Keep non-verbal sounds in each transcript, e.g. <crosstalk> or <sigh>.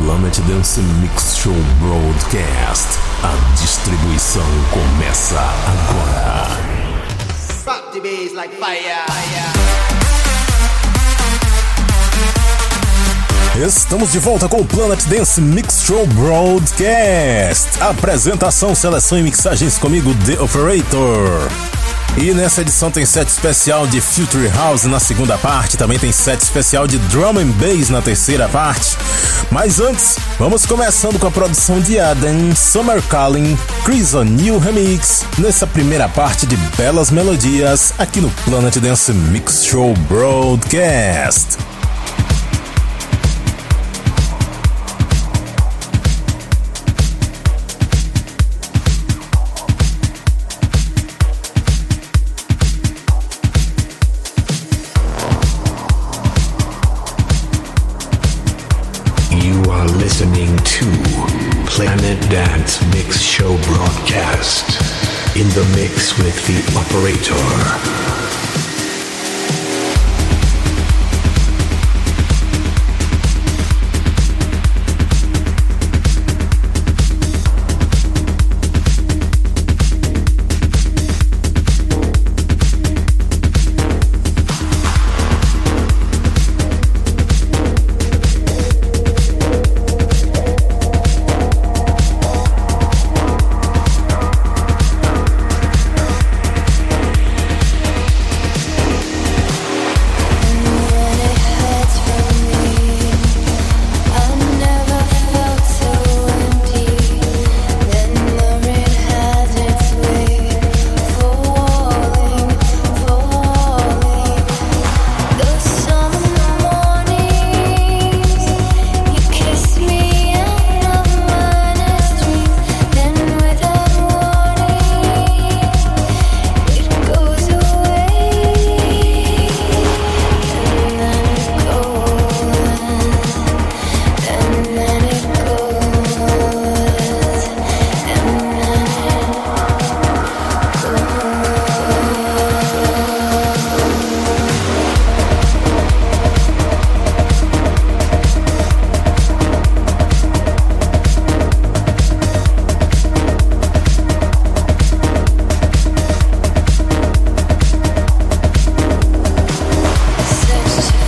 Planet Dance Mix Show Broadcast. A distribuição começa agora. Rock the bass like fire. Estamos de volta com o Planet Dance Mix Show Broadcast. Apresentação, seleção e mixagens comigo, The Operator. E nessa edição tem set especial de Future House na segunda parte, também tem set especial de Drum and Bass na terceira parte. Mas antes, vamos começando com a produção de Adam, Summer Calling, Chris O'Neill Remix, nessa primeira parte de belas melodias aqui no Planet Dance Mix Show Broadcast. To Planet Dance Mix Show broadcast in the mix with the operator. Podcast.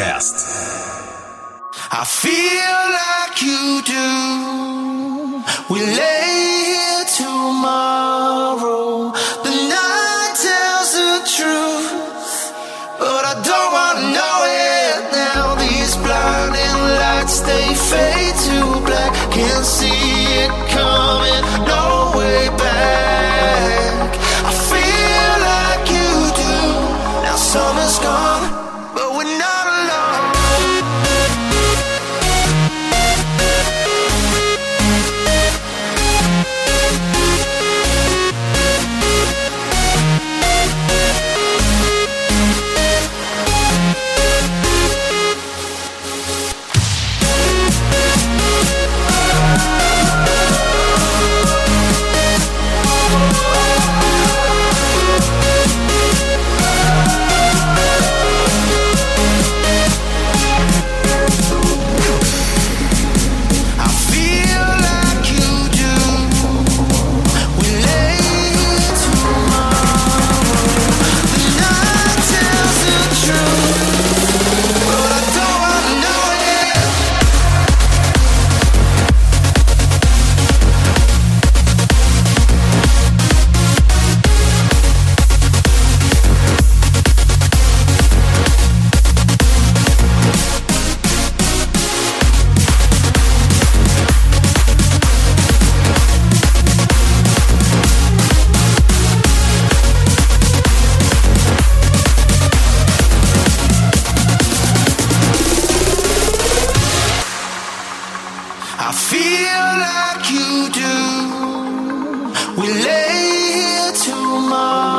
We lay here tomorrow.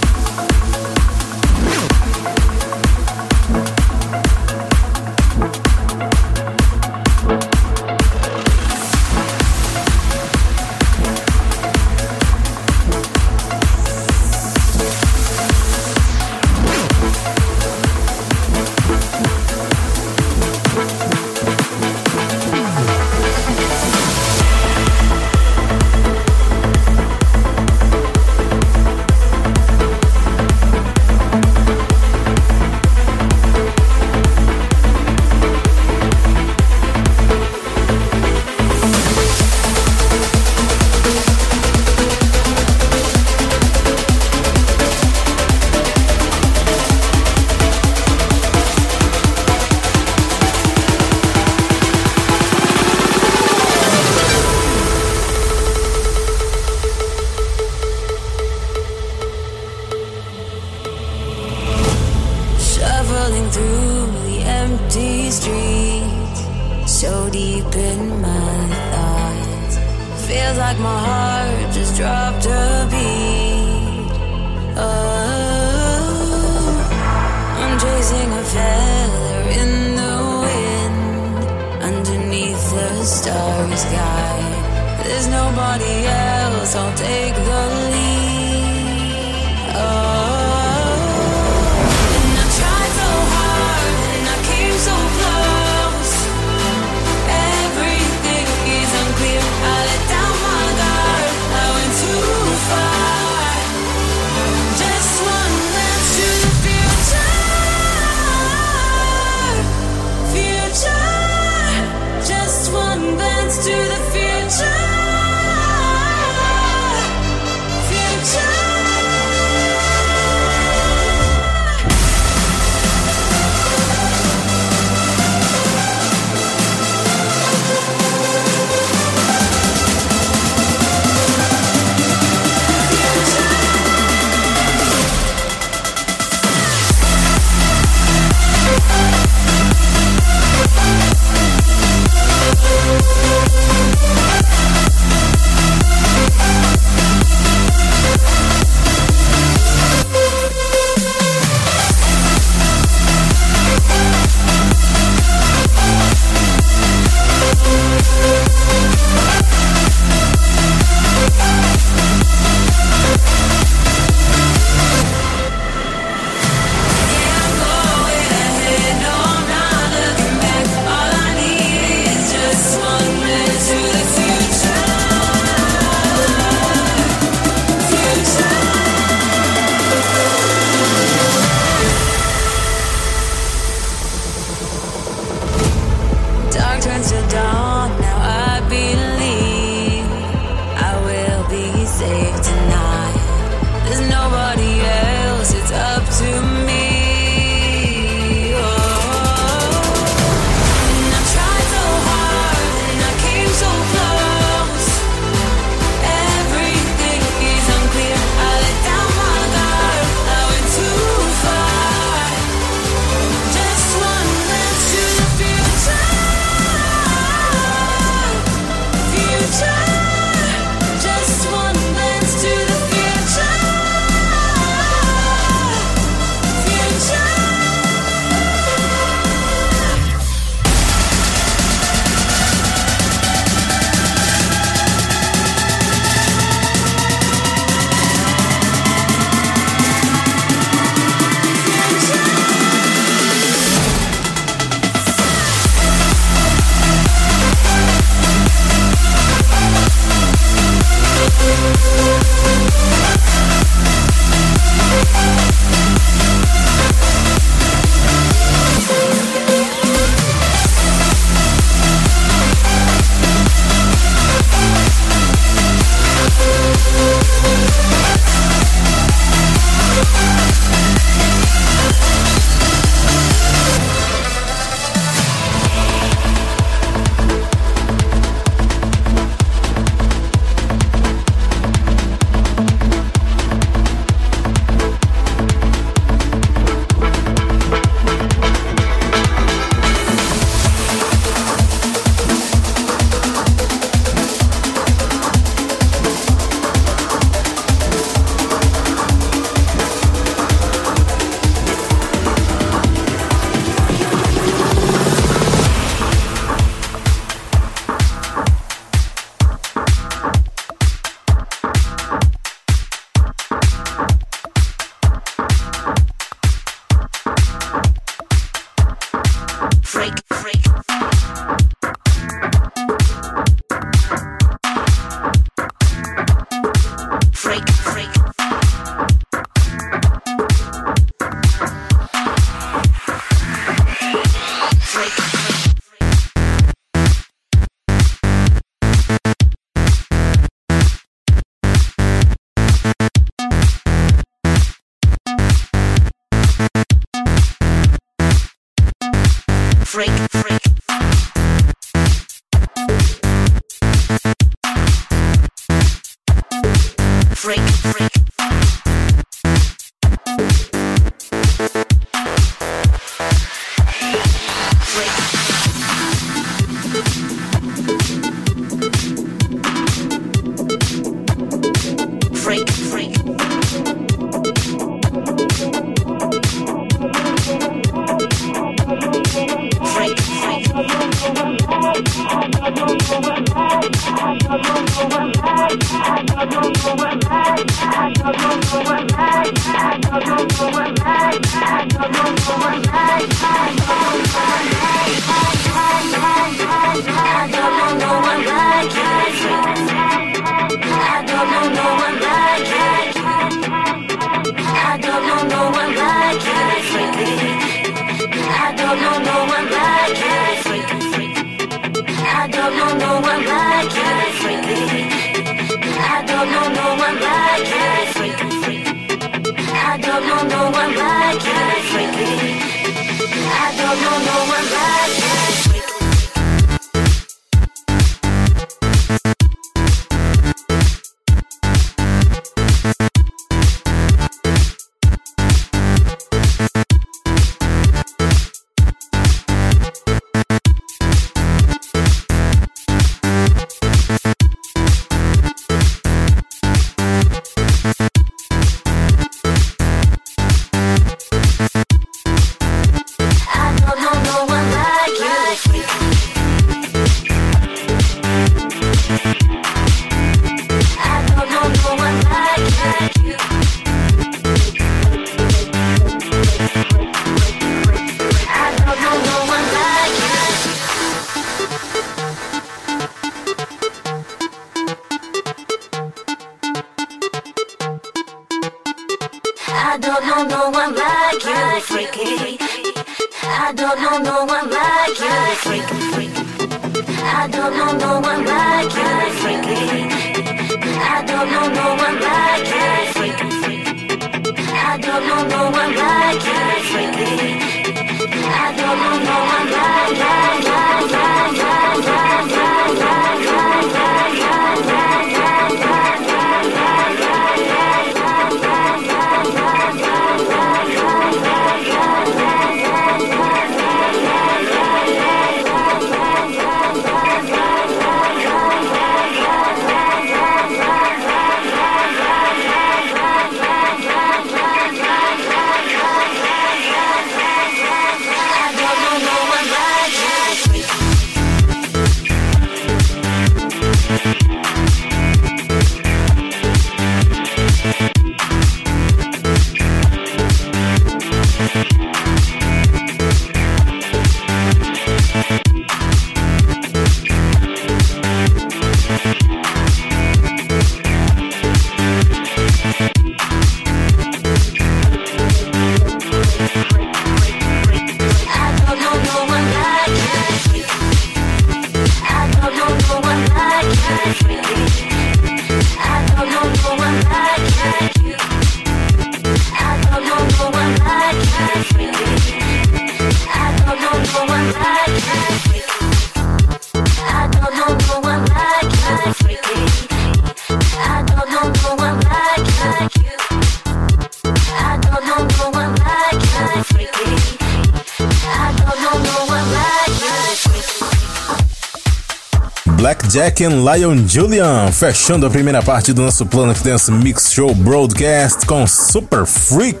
Jack and Lion Julian, fechando a primeira parte do nosso Planet Dance Mix Show Broadcast com Super Freak,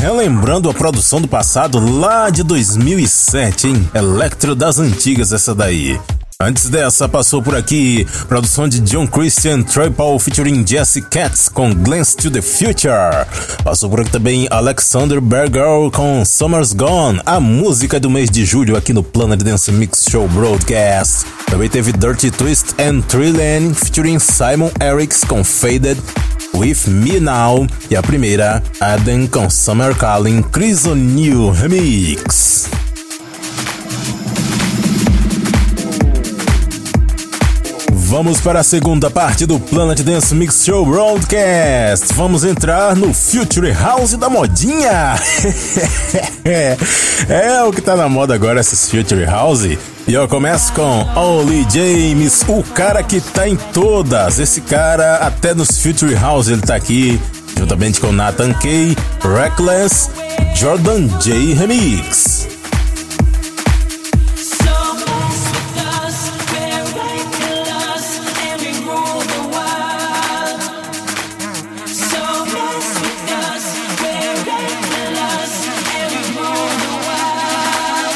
relembrando a produção do passado lá de 2007, hein? Electro das antigas essa daí. Antes dessa, passou por aqui produção de John Christian Triple featuring Jesse Katz com Glance to the Future. Passou por aqui também Alexander Berger com Summer's Gone, a música do mês de julho aqui no Planet Dance Mix Show Broadcast. Também teve Dirty Twist and Trillian featuring Simon Eriks com Faded. With Me Now e a primeira, Adam com Summer Calling Chris O'Neill Remix. Vamos para a segunda parte do Planet Dance Mix Show Broadcast. Vamos entrar no Future House da modinha. <laughs> é o que tá na moda agora, esses Future House. E eu começo com Ollie James, o cara que tá em todas. Esse cara, até nos Future House ele tá aqui, juntamente com Nathan Kay, Reckless, Jordan J Remix.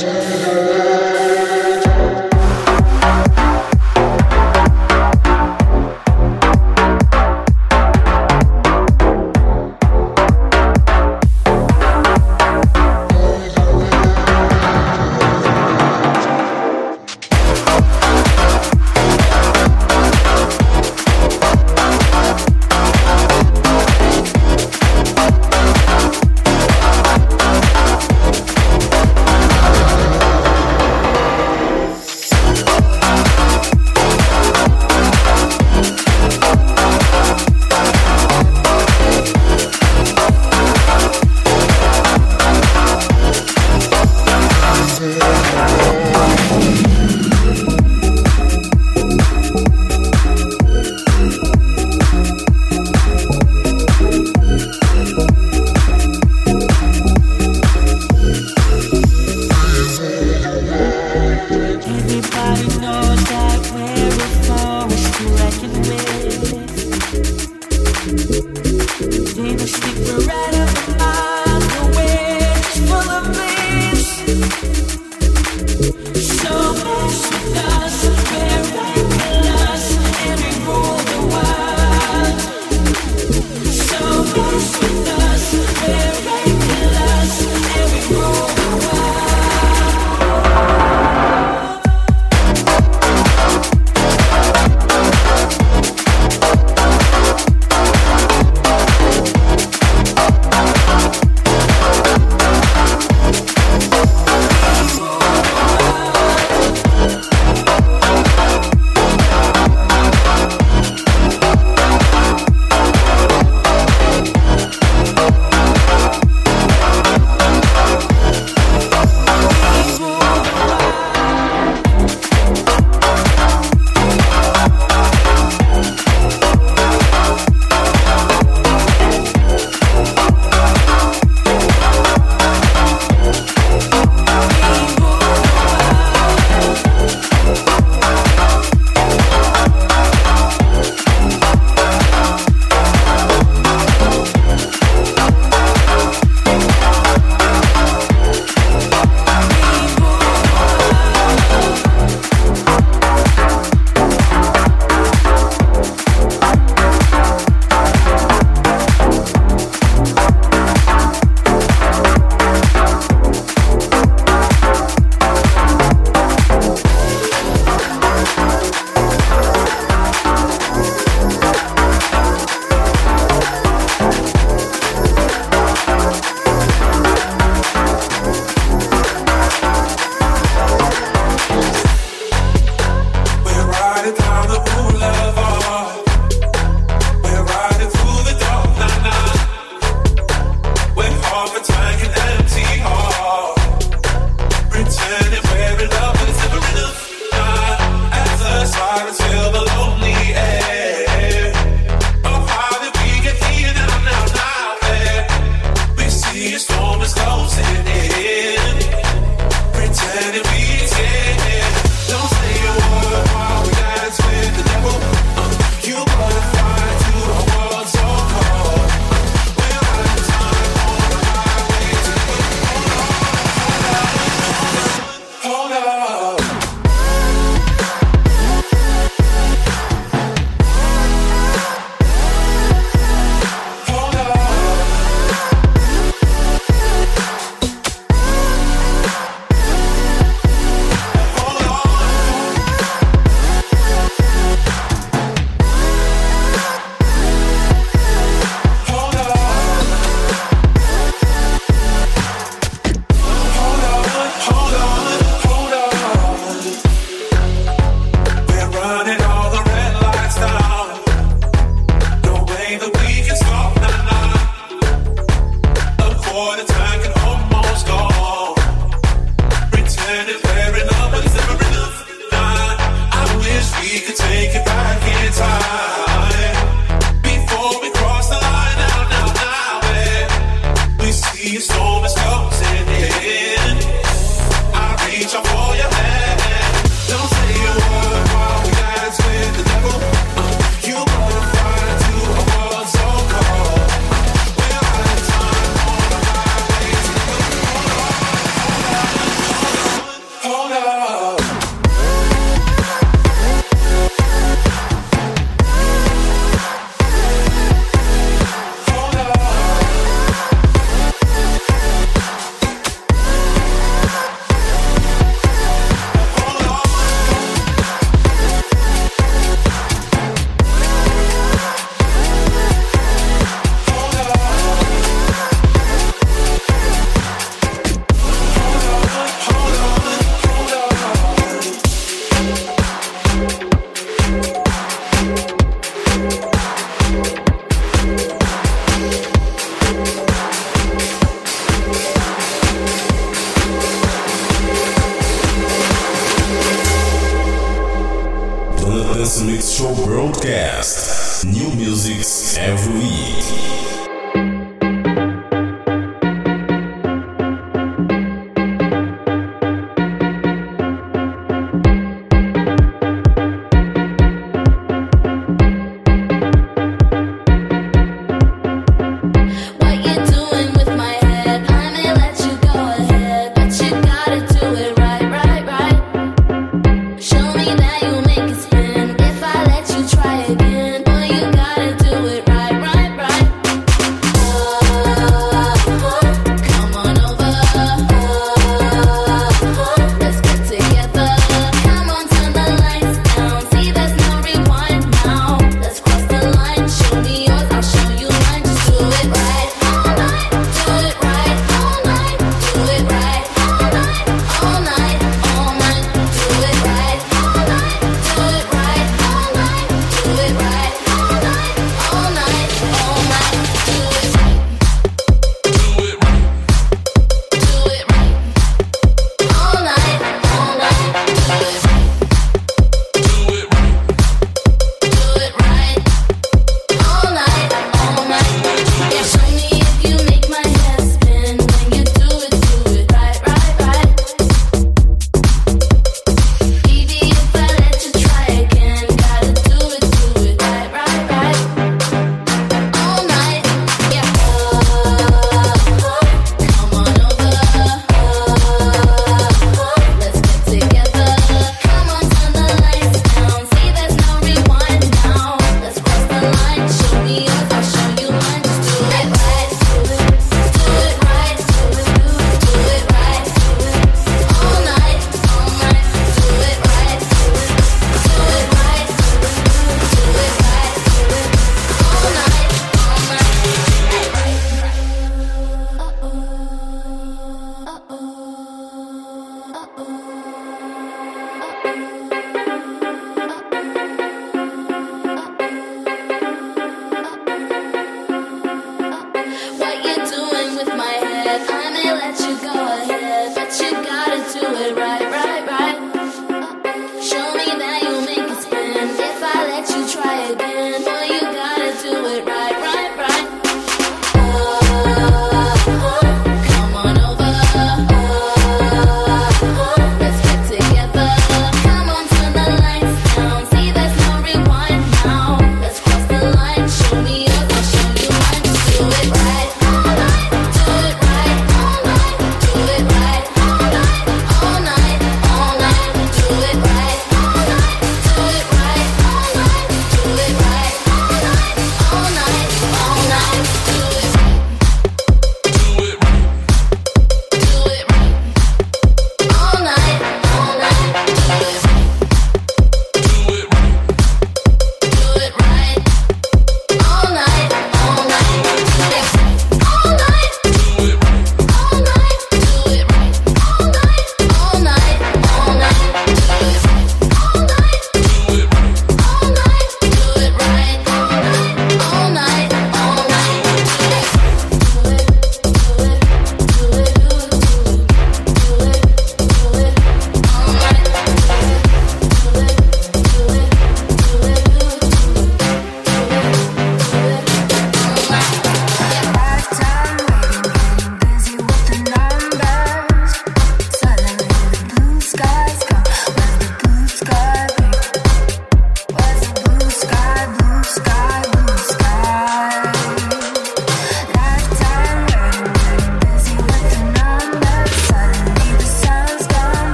Yeah.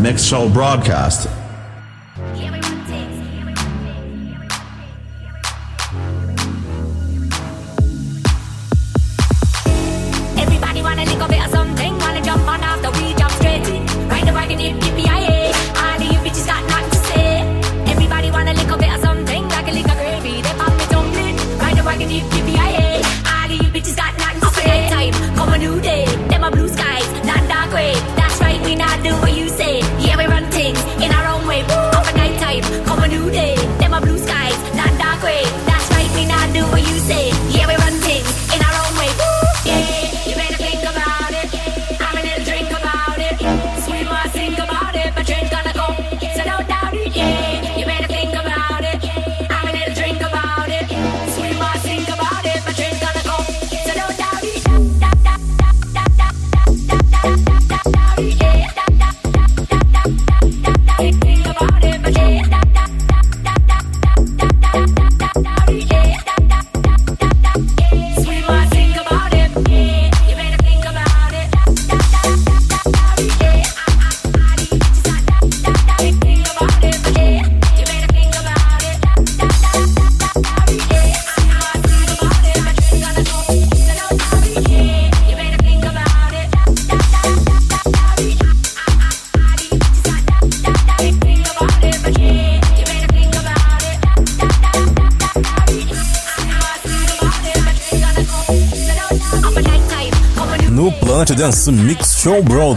Planet Dance Mix Show broadcast.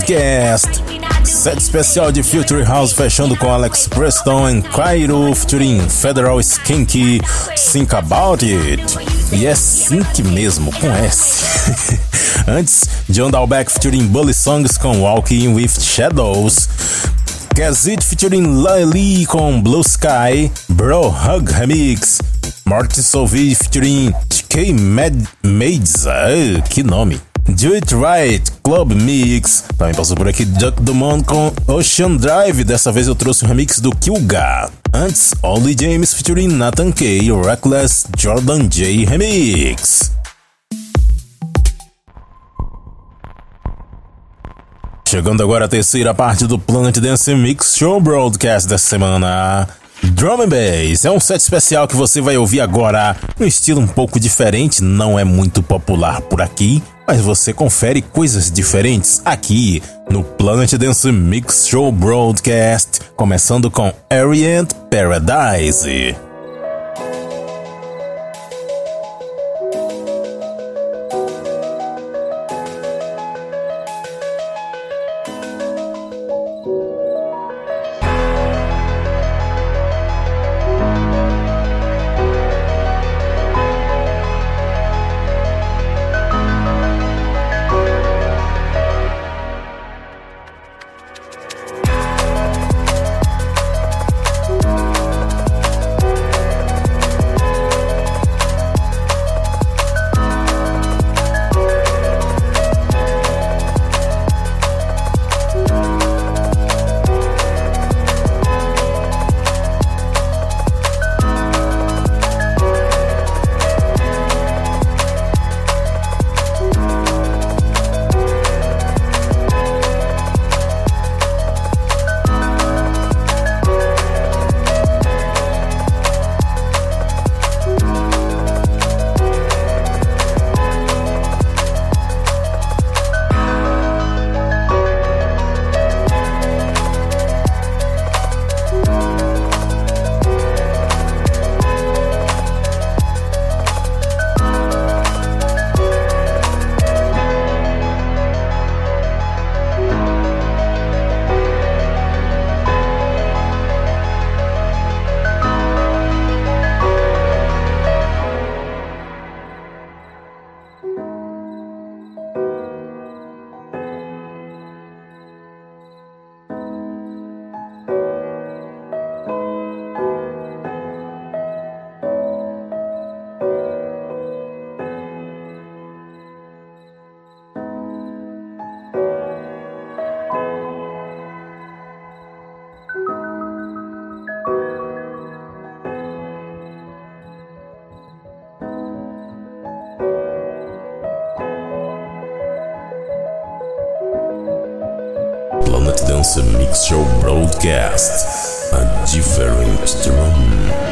Broadcast. Set especial de Future House fechando com Alex Preston em Cairo featuring Federal Skinky Think About It. E é Sink mesmo, com S. <laughs> Antes, John Dalbeck featuring Bully Songs com Walking with Shadows. Kazit featuring Lily com Blue Sky, Bro Hug Remix. Martin Solvi featuring TK Mad Maids. Ah, que nome! Do It Right, Club Mix. Também passou por aqui Duck Dumont com Ocean Drive. Dessa vez eu trouxe o remix do Kilga. Antes, Ollie James featuring Nathan K. Reckless Jordan J Remix. Chegando agora a terceira parte do Planet Dance Mix Show Broadcast dessa semana. Drum and Bass é um set especial que você vai ouvir agora, um estilo um pouco diferente, não é muito popular por aqui, mas você confere coisas diferentes aqui no Planet Dance Mix Show Broadcast, começando com Orient Paradise. Planet Dance Mix Show Broadcast. A different drum.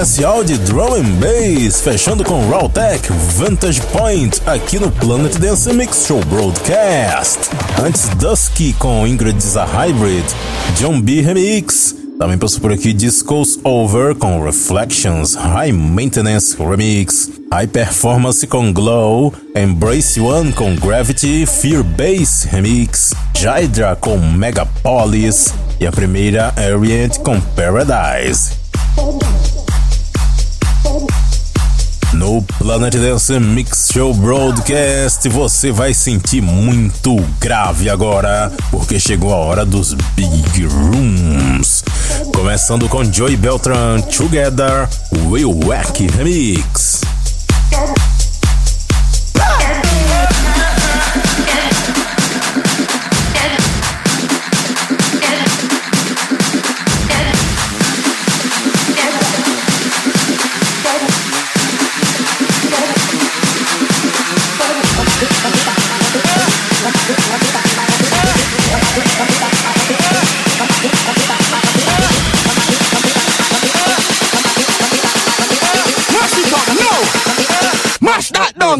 Especial de Drum and Bass, fechando com Raw Tech Vantage Point aqui no Planet Dance Mix Show Broadcast. Antes Dusky com Ingrid's a Hybrid, John B Remix. Também passou por aqui Discos Over com Reflections, High Maintenance Remix, High Performance com Glow, Embrace One com Gravity, Fear Bass Remix, Jydra com Megapolis e a primeira Orient com Paradise. Planet Dance Mix Show Broadcast você vai sentir muito grave agora, porque chegou a hora dos Big Rooms. Começando com Joey Beltran, Together, Will Wack Remix.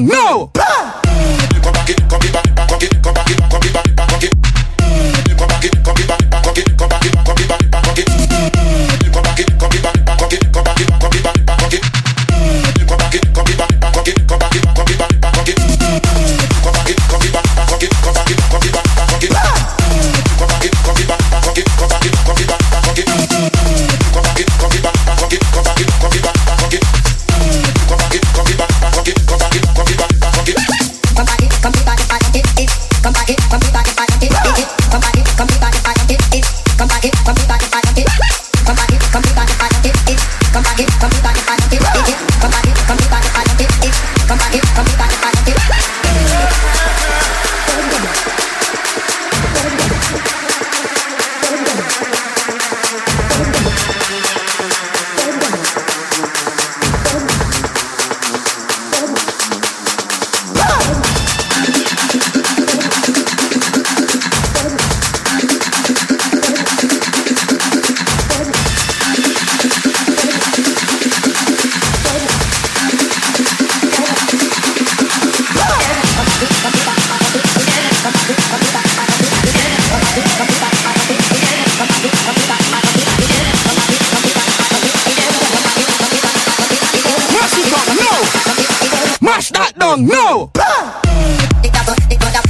No! Mash that down, no! Planet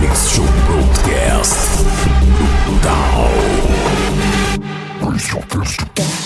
Mix Show Broadcast. Brutal.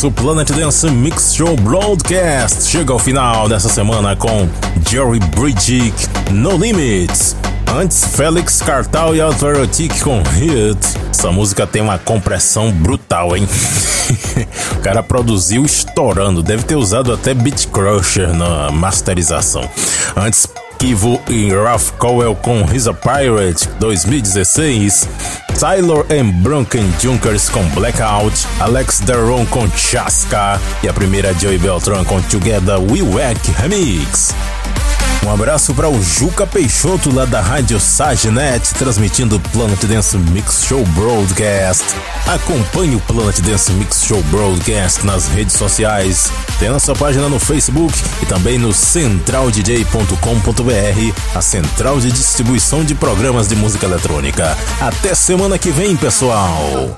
Nosso Planet Dance Mix Show Broadcast chega ao final dessa semana com Jerry Bridge, No Limits. Antes, Félix Cartal e Alterotic com Hit. Essa música tem uma compressão brutal, hein? <laughs> o cara produziu estourando, deve ter usado até Beat Crusher na masterização. Antes, Kivo e Ralph Cowell com He's a Pirate 2016, Tyler and Brunken Junkers com Blackout, Alex Daron com Chaska e a primeira Joey Beltran com Together We Work Remix. Um abraço para o Juca Peixoto lá da Rádio Sagenet, transmitindo o Planet Dance Mix Show Broadcast. Acompanhe o Planet Dance Mix Show Broadcast nas redes sociais. Tem nossa página no Facebook e também no centraldj.com.br, a central de distribuição de programas de música eletrônica. Até semana que vem, pessoal!